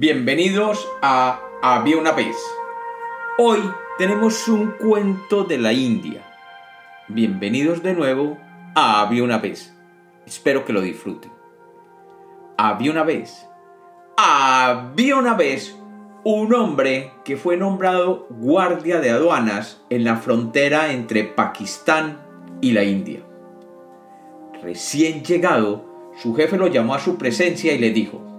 Bienvenidos a Había una vez. Hoy tenemos un cuento de la India. Bienvenidos de nuevo a Había una vez. Espero que lo disfruten. Había una vez. Había una vez un hombre que fue nombrado guardia de aduanas en la frontera entre Pakistán y la India. Recién llegado, su jefe lo llamó a su presencia y le dijo,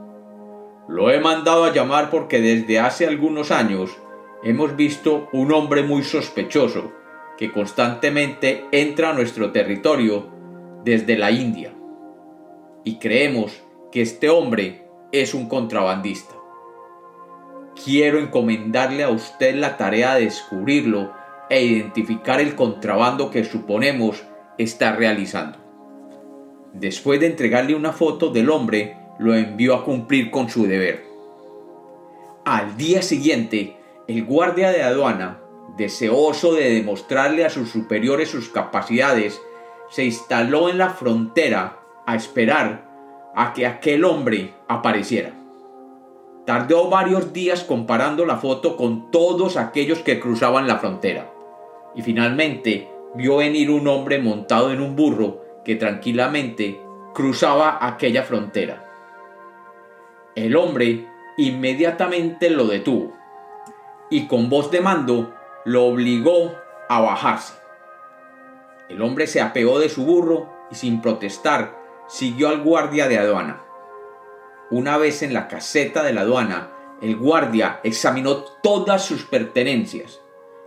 lo he mandado a llamar porque desde hace algunos años hemos visto un hombre muy sospechoso que constantemente entra a nuestro territorio desde la India. Y creemos que este hombre es un contrabandista. Quiero encomendarle a usted la tarea de descubrirlo e identificar el contrabando que suponemos está realizando. Después de entregarle una foto del hombre, lo envió a cumplir con su deber. Al día siguiente, el guardia de aduana, deseoso de demostrarle a sus superiores sus capacidades, se instaló en la frontera a esperar a que aquel hombre apareciera. Tardó varios días comparando la foto con todos aquellos que cruzaban la frontera y finalmente vio venir un hombre montado en un burro que tranquilamente cruzaba aquella frontera. El hombre inmediatamente lo detuvo y con voz de mando lo obligó a bajarse. El hombre se apeó de su burro y sin protestar siguió al guardia de aduana. Una vez en la caseta de la aduana, el guardia examinó todas sus pertenencias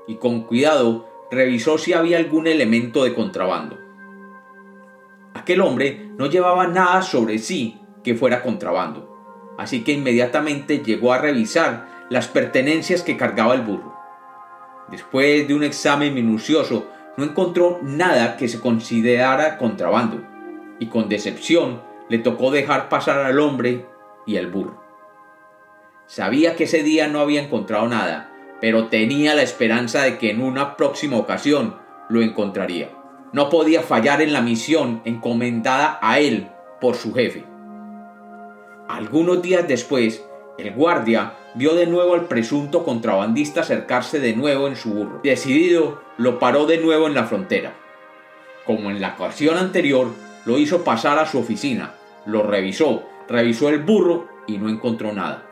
y con cuidado revisó si había algún elemento de contrabando. Aquel hombre no llevaba nada sobre sí que fuera contrabando así que inmediatamente llegó a revisar las pertenencias que cargaba el burro. Después de un examen minucioso, no encontró nada que se considerara contrabando, y con decepción le tocó dejar pasar al hombre y al burro. Sabía que ese día no había encontrado nada, pero tenía la esperanza de que en una próxima ocasión lo encontraría. No podía fallar en la misión encomendada a él por su jefe. Algunos días después, el guardia vio de nuevo al presunto contrabandista acercarse de nuevo en su burro. Decidido, lo paró de nuevo en la frontera. Como en la ocasión anterior, lo hizo pasar a su oficina, lo revisó, revisó el burro y no encontró nada.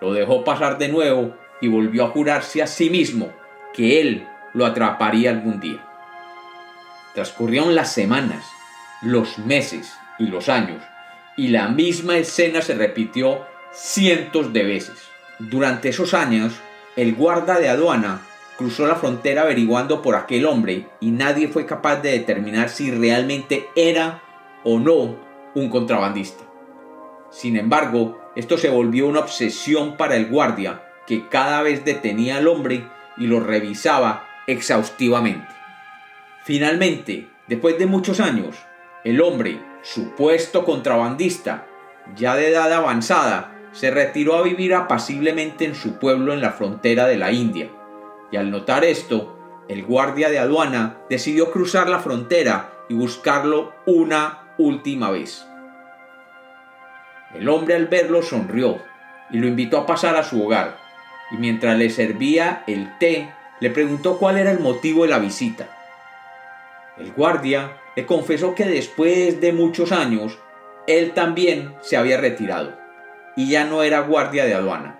Lo dejó pasar de nuevo y volvió a jurarse a sí mismo que él lo atraparía algún día. Transcurrieron las semanas, los meses y los años y la misma escena se repitió cientos de veces. Durante esos años, el guarda de aduana cruzó la frontera averiguando por aquel hombre y nadie fue capaz de determinar si realmente era o no un contrabandista. Sin embargo, esto se volvió una obsesión para el guardia, que cada vez detenía al hombre y lo revisaba exhaustivamente. Finalmente, después de muchos años, el hombre, supuesto contrabandista, ya de edad avanzada, se retiró a vivir apaciblemente en su pueblo en la frontera de la India. Y al notar esto, el guardia de aduana decidió cruzar la frontera y buscarlo una última vez. El hombre al verlo sonrió y lo invitó a pasar a su hogar, y mientras le servía el té, le preguntó cuál era el motivo de la visita. El guardia le confesó que después de muchos años, él también se había retirado y ya no era guardia de aduana,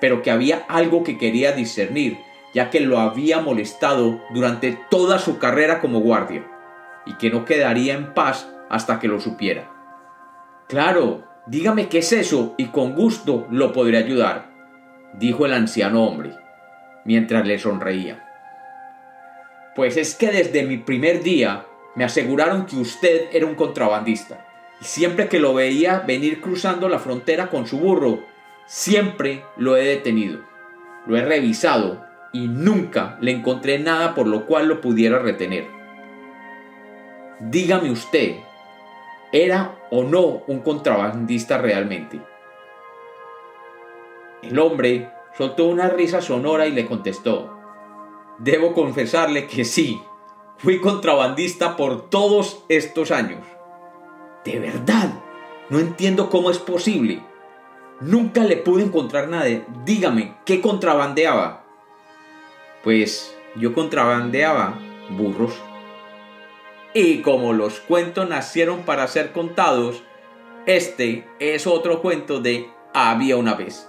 pero que había algo que quería discernir, ya que lo había molestado durante toda su carrera como guardia, y que no quedaría en paz hasta que lo supiera. Claro, dígame qué es eso y con gusto lo podré ayudar, dijo el anciano hombre, mientras le sonreía. Pues es que desde mi primer día me aseguraron que usted era un contrabandista. Y siempre que lo veía venir cruzando la frontera con su burro, siempre lo he detenido. Lo he revisado y nunca le encontré nada por lo cual lo pudiera retener. Dígame usted, ¿era o no un contrabandista realmente? El hombre soltó una risa sonora y le contestó, Debo confesarle que sí, Fui contrabandista por todos estos años. De verdad, no entiendo cómo es posible. Nunca le pude encontrar nada. Dígame, ¿qué contrabandeaba? Pues yo contrabandeaba burros. Y como los cuentos nacieron para ser contados, este es otro cuento de había una vez.